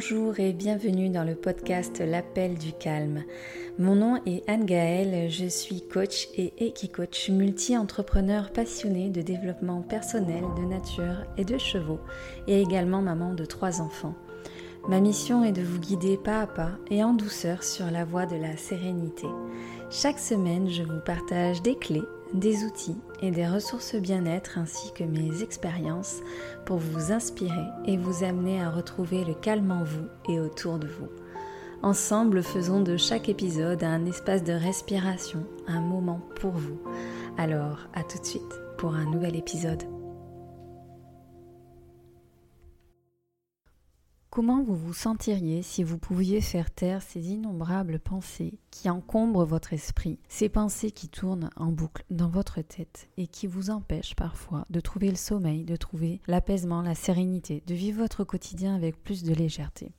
Bonjour et bienvenue dans le podcast L'appel du calme. Mon nom est Anne Gaëlle, je suis coach et équi-coach multi-entrepreneur passionné de développement personnel, de nature et de chevaux et également maman de trois enfants. Ma mission est de vous guider pas à pas et en douceur sur la voie de la sérénité. Chaque semaine, je vous partage des clés des outils et des ressources bien-être ainsi que mes expériences pour vous inspirer et vous amener à retrouver le calme en vous et autour de vous. Ensemble, faisons de chaque épisode un espace de respiration, un moment pour vous. Alors, à tout de suite pour un nouvel épisode. Comment vous vous sentiriez si vous pouviez faire taire ces innombrables pensées qui encombrent votre esprit, ces pensées qui tournent en boucle dans votre tête et qui vous empêchent parfois de trouver le sommeil, de trouver l'apaisement, la sérénité, de vivre votre quotidien avec plus de légèreté?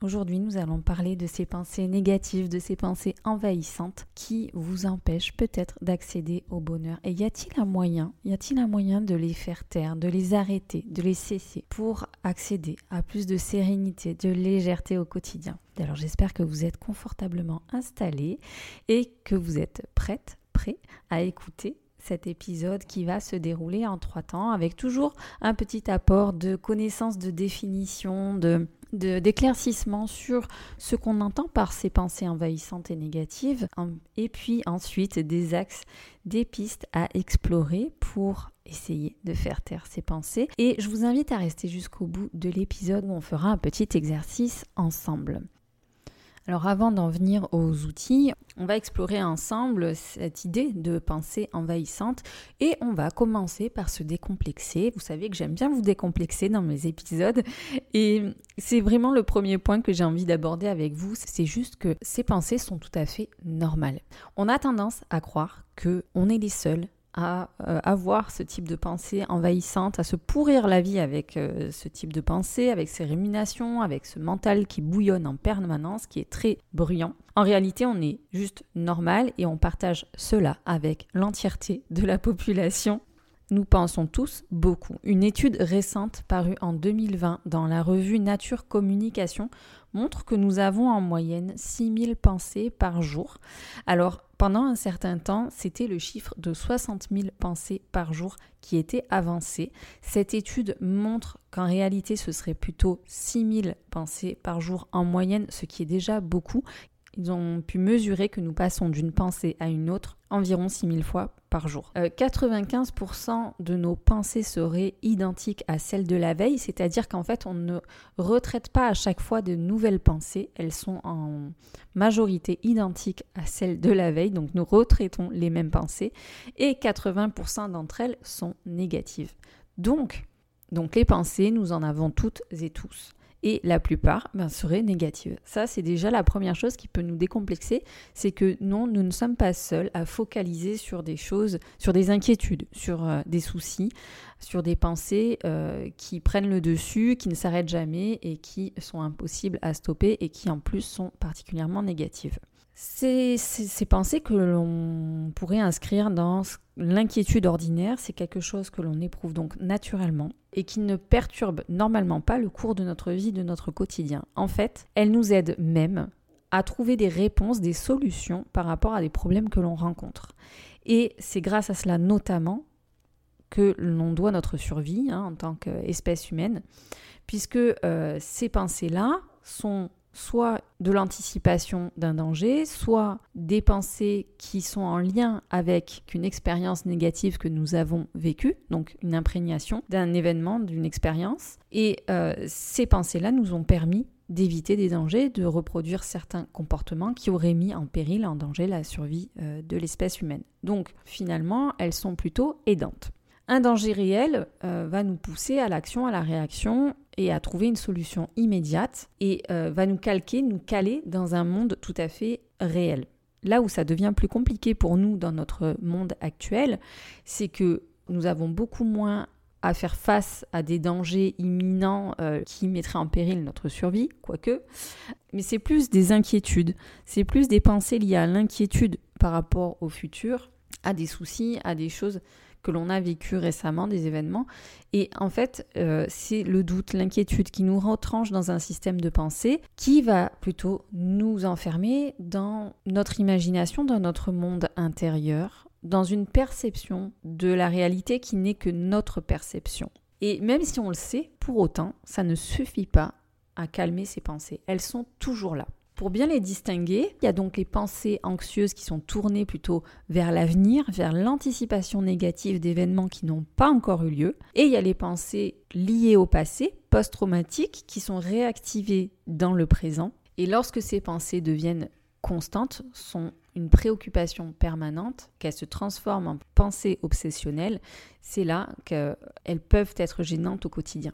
Aujourd'hui, nous allons parler de ces pensées négatives, de ces pensées envahissantes qui vous empêchent peut-être d'accéder au bonheur. Et y a-t-il un moyen, y a-t-il un moyen de les faire taire, de les arrêter, de les cesser pour accéder à plus de sérénité, de légèreté au quotidien? Alors j'espère que vous êtes confortablement installés et que vous êtes prête, prêt à écouter cet épisode qui va se dérouler en trois temps avec toujours un petit apport de connaissances, de définition, de d'éclaircissement sur ce qu'on entend par ces pensées envahissantes et négatives, et puis ensuite des axes, des pistes à explorer pour essayer de faire taire ces pensées. Et je vous invite à rester jusqu'au bout de l'épisode où on fera un petit exercice ensemble. Alors avant d'en venir aux outils, on va explorer ensemble cette idée de pensée envahissante et on va commencer par se décomplexer. Vous savez que j'aime bien vous décomplexer dans mes épisodes et c'est vraiment le premier point que j'ai envie d'aborder avec vous. C'est juste que ces pensées sont tout à fait normales. On a tendance à croire que on est les seuls à euh, avoir ce type de pensée envahissante, à se pourrir la vie avec euh, ce type de pensée, avec ces rémunérations, avec ce mental qui bouillonne en permanence, qui est très bruyant. En réalité, on est juste normal et on partage cela avec l'entièreté de la population. Nous pensons tous beaucoup. Une étude récente parue en 2020 dans la revue Nature Communication montre que nous avons en moyenne 6000 pensées par jour. Alors, pendant un certain temps, c'était le chiffre de 60 000 pensées par jour qui était avancé. Cette étude montre qu'en réalité, ce serait plutôt 6 000 pensées par jour en moyenne, ce qui est déjà beaucoup. Ils ont pu mesurer que nous passons d'une pensée à une autre environ 6000 fois par jour. 95% euh, de nos pensées seraient identiques à celles de la veille, c'est-à-dire qu'en fait on ne retraite pas à chaque fois de nouvelles pensées, elles sont en majorité identiques à celles de la veille, donc nous retraitons les mêmes pensées, et 80% d'entre elles sont négatives. Donc, donc les pensées, nous en avons toutes et tous et la plupart ben, seraient négatives. Ça, c'est déjà la première chose qui peut nous décomplexer, c'est que non, nous ne sommes pas seuls à focaliser sur des choses, sur des inquiétudes, sur euh, des soucis, sur des pensées euh, qui prennent le dessus, qui ne s'arrêtent jamais et qui sont impossibles à stopper et qui en plus sont particulièrement négatives. Ces pensées que l'on pourrait inscrire dans l'inquiétude ordinaire, c'est quelque chose que l'on éprouve donc naturellement et qui ne perturbe normalement pas le cours de notre vie, de notre quotidien. En fait, elle nous aide même à trouver des réponses, des solutions par rapport à des problèmes que l'on rencontre. Et c'est grâce à cela notamment que l'on doit notre survie hein, en tant qu'espèce humaine, puisque euh, ces pensées-là sont soit de l'anticipation d'un danger, soit des pensées qui sont en lien avec une expérience négative que nous avons vécue, donc une imprégnation d'un événement, d'une expérience. Et euh, ces pensées-là nous ont permis d'éviter des dangers, de reproduire certains comportements qui auraient mis en péril, en danger la survie euh, de l'espèce humaine. Donc finalement, elles sont plutôt aidantes. Un danger réel euh, va nous pousser à l'action, à la réaction et à trouver une solution immédiate et euh, va nous calquer, nous caler dans un monde tout à fait réel. Là où ça devient plus compliqué pour nous dans notre monde actuel, c'est que nous avons beaucoup moins à faire face à des dangers imminents euh, qui mettraient en péril notre survie, quoique, mais c'est plus des inquiétudes, c'est plus des pensées liées à l'inquiétude par rapport au futur, à des soucis, à des choses que l'on a vécu récemment, des événements. Et en fait, euh, c'est le doute, l'inquiétude qui nous retranche dans un système de pensée qui va plutôt nous enfermer dans notre imagination, dans notre monde intérieur, dans une perception de la réalité qui n'est que notre perception. Et même si on le sait, pour autant, ça ne suffit pas à calmer ces pensées. Elles sont toujours là. Pour bien les distinguer, il y a donc les pensées anxieuses qui sont tournées plutôt vers l'avenir, vers l'anticipation négative d'événements qui n'ont pas encore eu lieu. Et il y a les pensées liées au passé, post-traumatiques, qui sont réactivées dans le présent. Et lorsque ces pensées deviennent constantes, sont une préoccupation permanente, qu'elles se transforment en pensées obsessionnelles, c'est là qu'elles peuvent être gênantes au quotidien.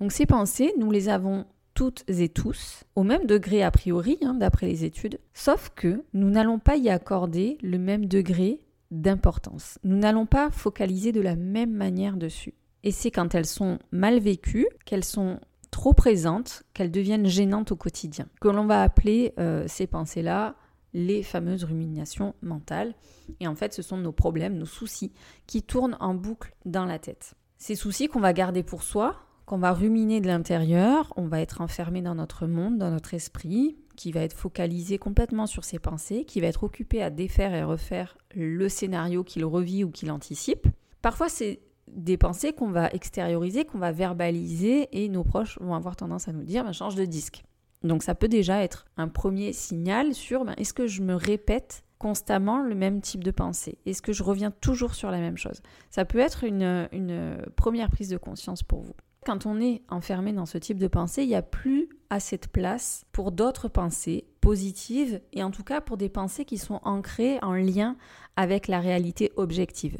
Donc ces pensées, nous les avons toutes et tous, au même degré a priori, hein, d'après les études, sauf que nous n'allons pas y accorder le même degré d'importance. Nous n'allons pas focaliser de la même manière dessus. Et c'est quand elles sont mal vécues, qu'elles sont trop présentes, qu'elles deviennent gênantes au quotidien, que l'on va appeler euh, ces pensées-là les fameuses ruminations mentales. Et en fait, ce sont nos problèmes, nos soucis qui tournent en boucle dans la tête. Ces soucis qu'on va garder pour soi, qu'on va ruminer de l'intérieur, on va être enfermé dans notre monde, dans notre esprit, qui va être focalisé complètement sur ses pensées, qui va être occupé à défaire et refaire le scénario qu'il revit ou qu'il anticipe. Parfois, c'est des pensées qu'on va extérioriser, qu'on va verbaliser, et nos proches vont avoir tendance à nous dire ben, change de disque. Donc ça peut déjà être un premier signal sur ben, est-ce que je me répète constamment le même type de pensée? Est-ce que je reviens toujours sur la même chose? Ça peut être une première prise de conscience pour vous. Quand on est enfermé dans ce type de pensée, il n'y a plus assez de place pour d'autres pensées positives et en tout cas pour des pensées qui sont ancrées en lien avec la réalité objective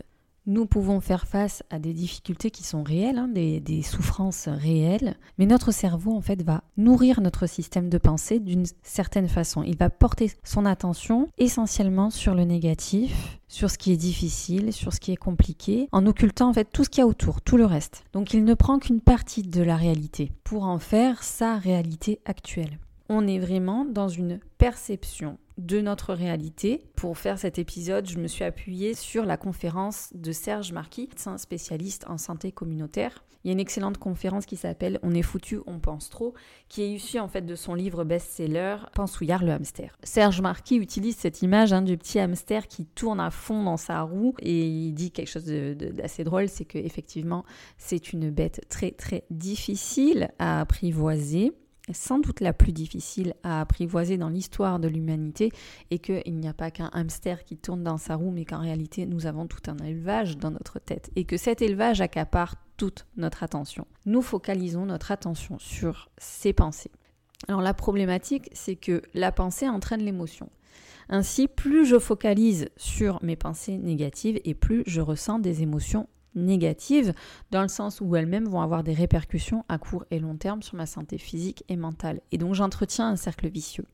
nous pouvons faire face à des difficultés qui sont réelles, hein, des, souffrances réelles, mais notre cerveau en fait va nourrir notre système de pensée d'une certaine façon. Il va porter son attention essentiellement sur le négatif, sur ce qui est difficile, sur ce qui est compliqué, en occultant en fait tout ce qu'il y a autour, tout le reste. Donc il ne prend qu'une partie de la réalité pour en faire sa réalité actuelle. On est vraiment dans une perception de notre réalité. Pour faire cet épisode, je me suis appuyée sur la conférence de Serge Marquis, spécialiste en santé communautaire. Il y a une excellente conférence qui s'appelle On est foutu, on pense trop, qui est issue en fait de son livre best-seller Pensouillard le hamster. Serge Marquis utilise cette image hein, du petit hamster qui tourne à fond dans sa roue et il dit quelque chose d'assez drôle, c'est que effectivement c'est une bête très très difficile à apprivoiser sans doute la plus difficile à apprivoiser dans l'histoire de l'humanité et qu'il n'y a pas qu'un hamster qui tourne dans sa roue mais qu'en réalité nous avons tout un élevage dans notre tête et que cet élevage accapare toute notre attention. Nous focalisons notre attention sur ces pensées. Alors la problématique c'est que la pensée entraîne l'émotion. Ainsi, plus je focalise sur mes pensées négatives et plus je ressens des émotions négatives, dans le sens où elles-mêmes vont avoir des répercussions à court et long terme sur ma santé physique et mentale. Et donc j'entretiens un cercle vicieux.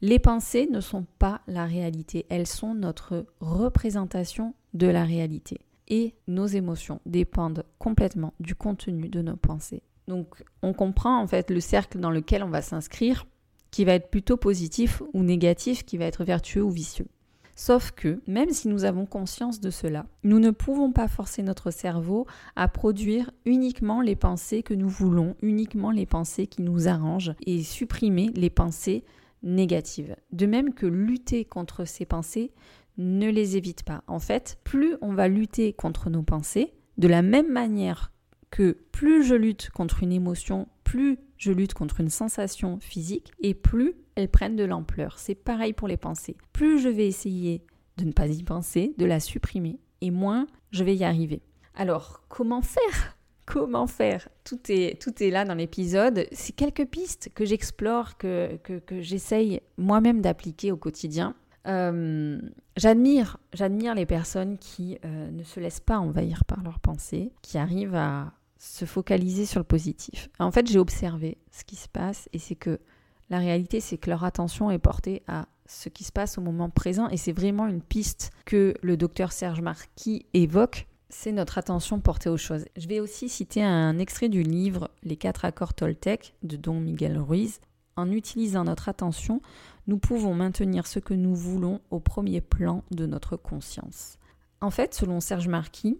Les pensées ne sont pas la réalité, elles sont notre représentation de la réalité. Et nos émotions dépendent complètement du contenu de nos pensées. Donc on comprend en fait le cercle dans lequel on va s'inscrire, qui va être plutôt positif ou négatif, qui va être vertueux ou vicieux. Sauf que, même si nous avons conscience de cela, nous ne pouvons pas forcer notre cerveau à produire uniquement les pensées que nous voulons, uniquement les pensées qui nous arrangent, et supprimer les pensées négatives. De même que lutter contre ces pensées ne les évite pas. En fait, plus on va lutter contre nos pensées, de la même manière que plus je lutte contre une émotion, plus je lutte contre une sensation physique, et plus elles prennent de l'ampleur. C'est pareil pour les pensées. Plus je vais essayer de ne pas y penser, de la supprimer, et moins je vais y arriver. Alors, comment faire? Comment faire? Tout est, tout est là dans l'épisode. C'est quelques pistes que j'explore, que, que, j'essaye moi-même d'appliquer au quotidien. Euh, j'admire, j'admire les personnes qui euh, ne se laissent pas envahir par leurs pensées, qui arrivent à se focaliser sur le positif. En fait, j'ai observé ce qui se passe et c'est que la réalité, c'est que leur attention est portée à ce qui se passe au moment présent et c'est vraiment une piste que le docteur Serge Marquis évoque. C'est notre attention portée aux choses. Je vais aussi citer un extrait du livre Les quatre accords Toltec de Don Miguel Ruiz. En utilisant notre attention, nous pouvons maintenir ce que nous voulons au premier plan de notre conscience. En fait, selon Serge Marquis,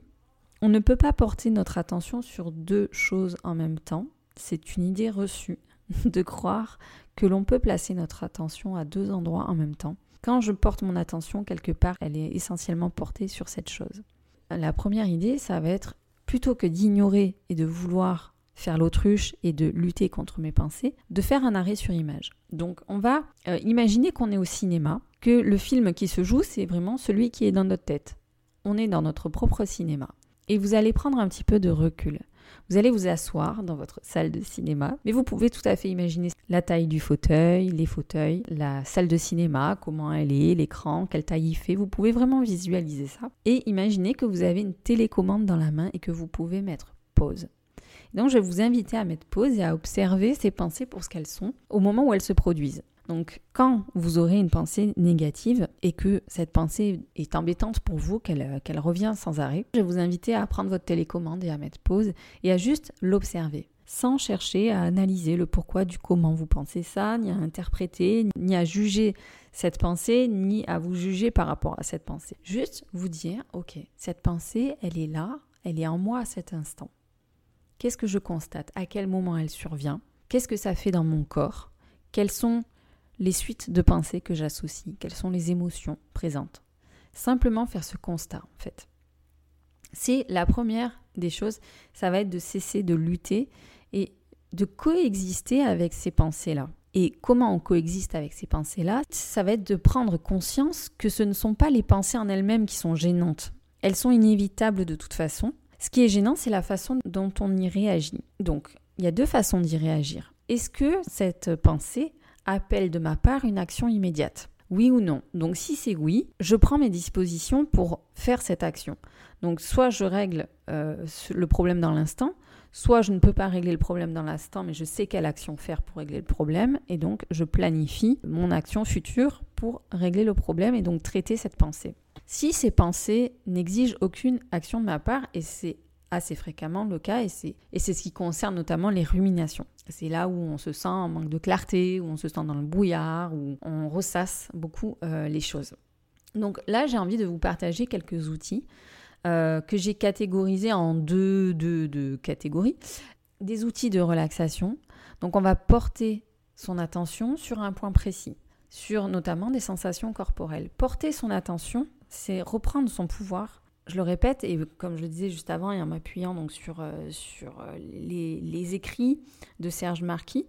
On ne peut pas porter notre attention sur deux choses en même temps. C'est une idée reçue de croire que l'on peut placer notre attention à deux endroits en même temps. Quand je porte mon attention quelque part, elle est essentiellement portée sur cette chose. La première idée, ça va être plutôt que d'ignorer et de vouloir faire l'autruche et de lutter contre mes pensées, de faire un arrêt sur image. Donc on va euh, imaginer qu'on est au cinéma, que le film qui se joue, c'est vraiment celui qui est dans notre tête. On est dans notre propre cinéma. Et vous allez prendre un petit peu de recul. Vous allez vous asseoir dans votre salle de cinéma, mais vous pouvez tout à fait imaginer la taille du fauteuil, les fauteuils, la salle de cinéma, comment elle est, l'écran, quelle taille il fait. Vous pouvez vraiment visualiser ça. Et imaginez que vous avez une télécommande dans la main et que vous pouvez mettre pause. Donc je vais vous inviter à mettre pause et à observer ces pensées pour ce qu'elles sont au moment où elles se produisent. Donc quand vous aurez une pensée négative et que cette pensée est embêtante pour vous, qu'elle revient sans arrêt, je vais vous inviter à prendre votre télécommande et à mettre pause et à juste l'observer sans chercher à analyser le pourquoi du comment vous pensez ça, ni à interpréter, ni à juger cette pensée, ni à vous juger par rapport à cette pensée. Juste vous dire, ok, cette pensée, elle est là, elle est en moi à cet instant. Qu'est-ce que je constate? À quel moment elle survient? Qu'est-ce que ça fait dans mon corps? Quelles sont les suites de pensées que j'associe, quelles sont les émotions présentes. Simplement faire ce constat en fait. C'est la première des choses, ça va être de cesser de lutter et de coexister avec ces pensées-là. Et comment on coexiste avec ces pensées-là? Ça va être de prendre conscience que ce ne sont pas les pensées en elles-mêmes qui sont gênantes. Elles sont inévitables de toute façon. Ce qui est gênant, c'est la façon dont on y réagit. Donc, il y a deux façons d'y réagir. Est-ce que cette pensée appelle de ma part une action immédiate oui ou non Donc si c'est oui, je prends mes dispositions pour faire cette action. Donc soit je règle euh, le problème dans l'instant, soit je ne peux pas régler le problème dans l'instant, mais je sais quelle action faire pour régler le problème, et donc je planifie mon action future pour régler le problème et donc traiter cette pensée. Si ces pensées n'exigent aucune action de ma part, et c'est assez fréquemment le cas et c'est, et c'est ce qui concerne notamment les ruminations. C'est là où on se sent en manque de clarté, où on se sent dans le brouillard, où on ressasse beaucoup euh, les choses. Donc là, j'ai envie de vous partager quelques outils euh, que j'ai catégorisés en deux, deux, deux catégories. Des outils de relaxation. Donc on va porter son attention sur un point précis, sur notamment des sensations corporelles. Porter son attention, c'est reprendre son pouvoir je le répète, et comme je le disais juste avant, et en m'appuyant donc sur, euh, euh, les, écrits de Serge Marquis,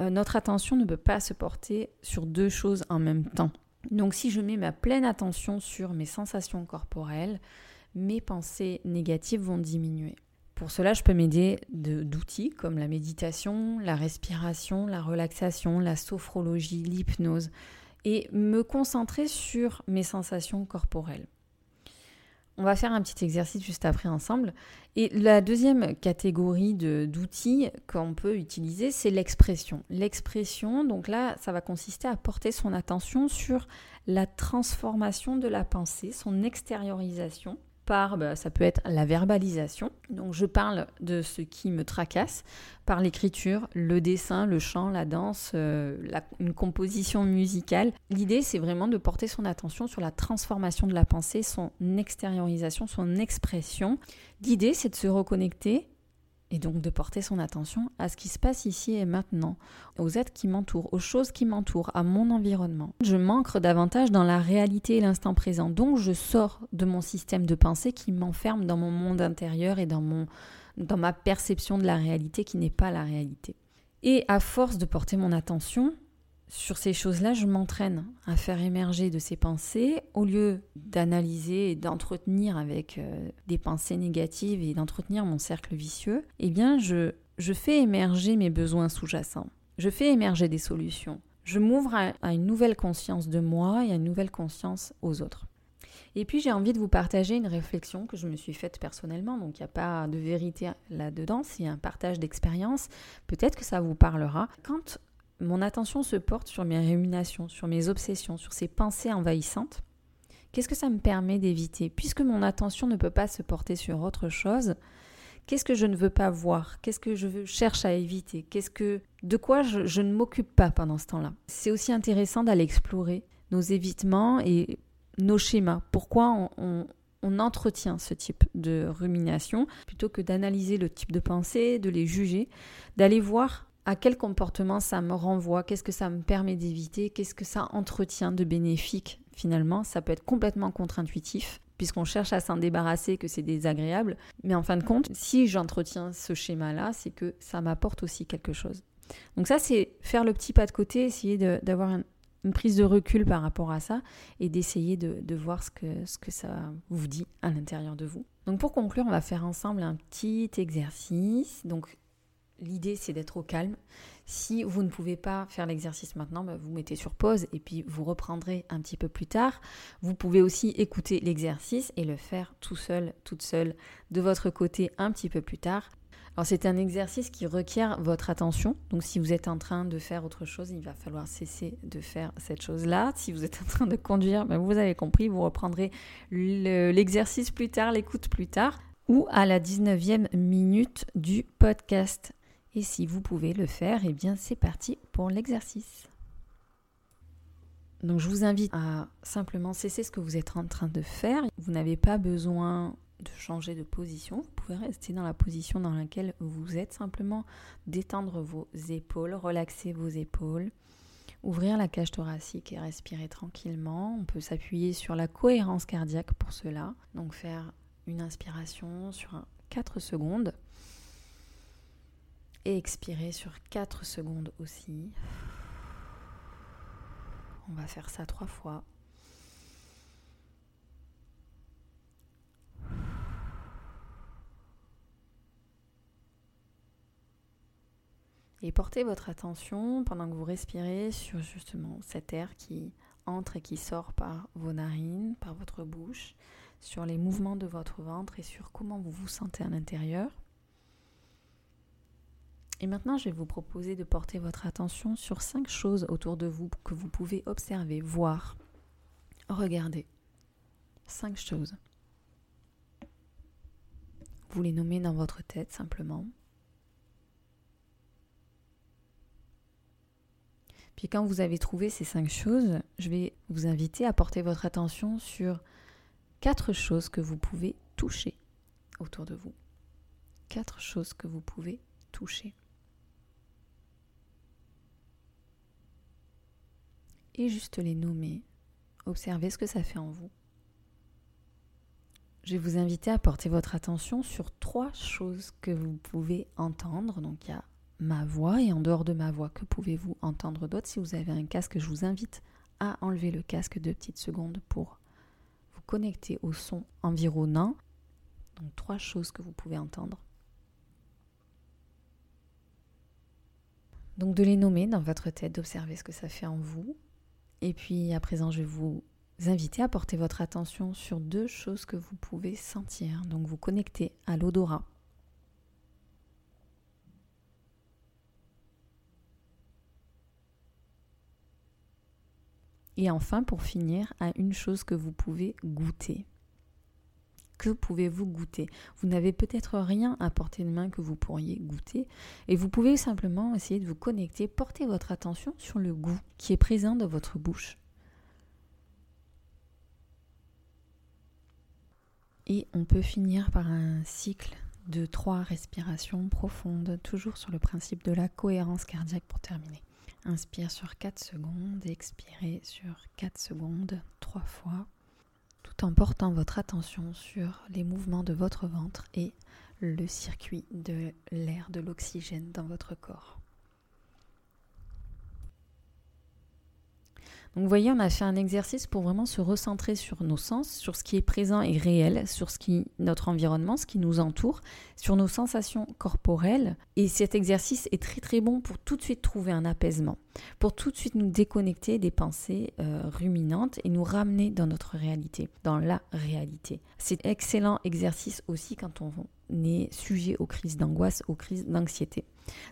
euh, notre attention ne peut pas se porter sur deux choses en même temps. Donc si je mets ma pleine attention sur mes sensations corporelles, mes pensées négatives vont diminuer. Pour cela, je peux m'aider d'outils comme la méditation, la respiration, la relaxation, la sophrologie, l'hypnose, et me concentrer sur mes sensations corporelles. On va faire un petit exercice juste après ensemble. Et la deuxième catégorie d'outils qu'on peut utiliser, c'est l'expression. L'expression, donc là, ça va consister à porter son attention sur la transformation de la pensée, son extériorisation par, bah, ça peut être la verbalisation. Donc je parle de ce qui me tracasse par l'écriture, le dessin, le chant, la danse, euh, une composition musicale. L'idée, c'est vraiment de porter son attention sur la transformation de la pensée, son extériorisation, son expression. L'idée, c'est de se reconnecter et donc de porter son attention à ce qui se passe ici et maintenant, aux êtres qui m'entourent, aux choses qui m'entourent, à mon environnement. Je m'ancre davantage dans la réalité et l'instant présent, donc je sors de mon système de pensée qui m'enferme dans mon monde intérieur et dans, mon, dans ma perception de la réalité qui n'est pas la réalité. Et à force de porter mon attention, sur ces choses-là, je m'entraîne à faire émerger de ces pensées au lieu d'analyser et d'entretenir avec euh, des pensées négatives et d'entretenir mon cercle vicieux. Eh bien, je, je fais émerger mes besoins sous-jacents. Je fais émerger des solutions. Je m'ouvre à, à une nouvelle conscience de moi et à une nouvelle conscience aux autres. Et puis j'ai envie de vous partager une réflexion que je me suis faite personnellement, donc il n'y a pas de vérité là-dedans, c'est un partage d'expérience, peut-être que ça vous parlera. Quand mon attention se porte sur mes ruminations, sur mes obsessions, sur ces pensées envahissantes, qu'est-ce que ça me permet d'éviter? Puisque mon attention ne peut pas se porter sur autre chose, qu'est-ce que je ne veux pas voir? Qu'est-ce que je cherche à éviter? Qu'est-ce que de quoi je, ne m'occupe pas pendant ce temps-là? C'est aussi intéressant d'aller explorer nos évitements et nos schémas. Pourquoi on, on entretient ce type de rumination? Plutôt que d'analyser le type de pensée, de les juger, d'aller voir à quel comportement ça me renvoie, qu'est-ce que ça me permet d'éviter, qu'est-ce que ça entretient de bénéfique finalement. Ça peut être complètement contre-intuitif puisqu'on cherche à s'en débarrasser, que c'est désagréable. Mais en fin de compte, si j'entretiens ce schéma-là, c'est que ça m'apporte aussi quelque chose. Donc ça, c'est faire le petit pas de côté, essayer d'avoir une prise de recul par rapport à ça et d'essayer de, de, voir ce que, ce que ça vous dit à l'intérieur de vous. Donc pour conclure, on va faire ensemble un petit exercice. Donc l'idée c'est d'être au calme. Si vous ne pouvez pas faire l'exercice maintenant, bah, vous mettez sur pause et puis vous reprendrez un petit peu plus tard. Vous pouvez aussi écouter l'exercice et le faire tout seul, toute seule, de votre côté un petit peu plus tard. Alors c'est un exercice qui requiert votre attention. Donc si vous êtes en train de faire autre chose, il va falloir cesser de faire cette chose-là. Si vous êtes en train de conduire, bah, vous avez compris, vous reprendrez l'exercice plus tard, l'écoute plus tard ou à la 19e minute du podcast. Et si vous pouvez le faire, eh bien c'est parti pour l'exercice. Donc je vous invite à simplement cesser ce que vous êtes en train de faire. Vous n'avez pas besoin de changer de position. Vous pouvez rester dans la position dans laquelle vous êtes. Simplement détendre vos épaules, relaxer vos épaules, ouvrir la cage thoracique et respirer tranquillement. On peut s'appuyer sur la cohérence cardiaque pour cela. Donc faire une inspiration sur 4 secondes et expirer sur 4 secondes aussi. On va faire ça trois fois. Et portez votre attention pendant que vous respirez sur justement cet air qui entre et qui sort par vos narines, par votre bouche, sur les mouvements de votre ventre et sur comment vous vous sentez à l'intérieur. Et maintenant, je vais vous proposer de porter votre attention sur cinq choses autour de vous que vous pouvez observer, voir, regarder. Cinq choses. Vous les nommez dans votre tête simplement. Puis quand vous avez trouvé ces cinq choses, je vais vous inviter à porter votre attention sur quatre choses que vous pouvez toucher autour de vous. Quatre choses que vous pouvez toucher. Et juste les nommer. Observez ce que ça fait en vous. Je vais vous inviter à porter votre attention sur trois choses que vous pouvez entendre. Donc il y a ma voix et en dehors de ma voix, que pouvez-vous entendre d'autre? Si vous avez un casque, je vous invite à enlever le casque deux petites secondes pour vous connecter au son environnant. Donc trois choses que vous pouvez entendre. Donc de les nommer dans votre tête, d'observer ce que ça fait en vous. Et puis à présent, je vais vous inviter à porter votre attention sur deux choses que vous pouvez sentir. Donc vous connecter à l'odorat. Et enfin, pour finir, à une chose que vous pouvez goûter. Que pouvez-vous goûter? Vous n'avez peut-être rien à portée de main que vous pourriez goûter et vous pouvez simplement essayer de vous connecter, porter votre attention sur le goût qui est présent dans votre bouche. Et on peut finir par un cycle de trois respirations profondes, toujours sur le principe de la cohérence cardiaque pour terminer. Inspire sur 4 secondes, expirez sur 4 secondes, trois fois tout en portant votre attention sur les mouvements de votre ventre et le circuit de l'air, de l'oxygène dans votre corps. Donc vous voyez, on a fait un exercice pour vraiment se recentrer sur nos sens, sur ce qui est présent et réel, sur ce qui notre environnement, ce qui nous entoure, sur nos sensations corporelles. Et cet exercice est très très bon pour tout de suite trouver un apaisement, pour tout de suite nous déconnecter des pensées euh, ruminantes et nous ramener dans notre réalité, dans la réalité. C'est excellent exercice aussi quand on est sujet aux crises d'angoisse, aux crises d'anxiété.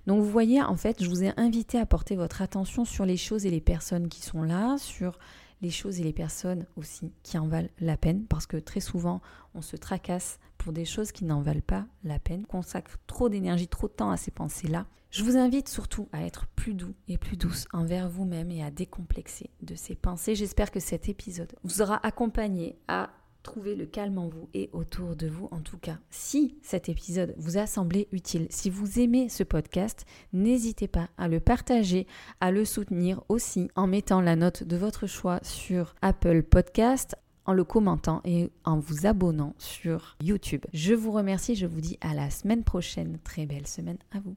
Donc vous voyez, en fait, je vous ai invité à porter votre attention sur les choses et les personnes qui sont là, sur les choses et les personnes aussi qui en valent la peine, parce que très souvent, on se tracasse pour des choses qui n'en valent pas la peine, consacre trop d'énergie, trop de temps à ces pensées-là. Je vous invite surtout à être plus doux et plus douce envers vous-même et à décomplexer de ces pensées. J'espère que cet épisode vous aura accompagné à trouver le calme en vous et autour de vous en tout cas. Si cet épisode vous a semblé utile, si vous aimez ce podcast, n'hésitez pas à le partager, à le soutenir aussi en mettant la note de votre choix sur Apple Podcast en le commentant et en vous abonnant sur YouTube. Je vous remercie, je vous dis à la semaine prochaine. Très belle semaine à vous.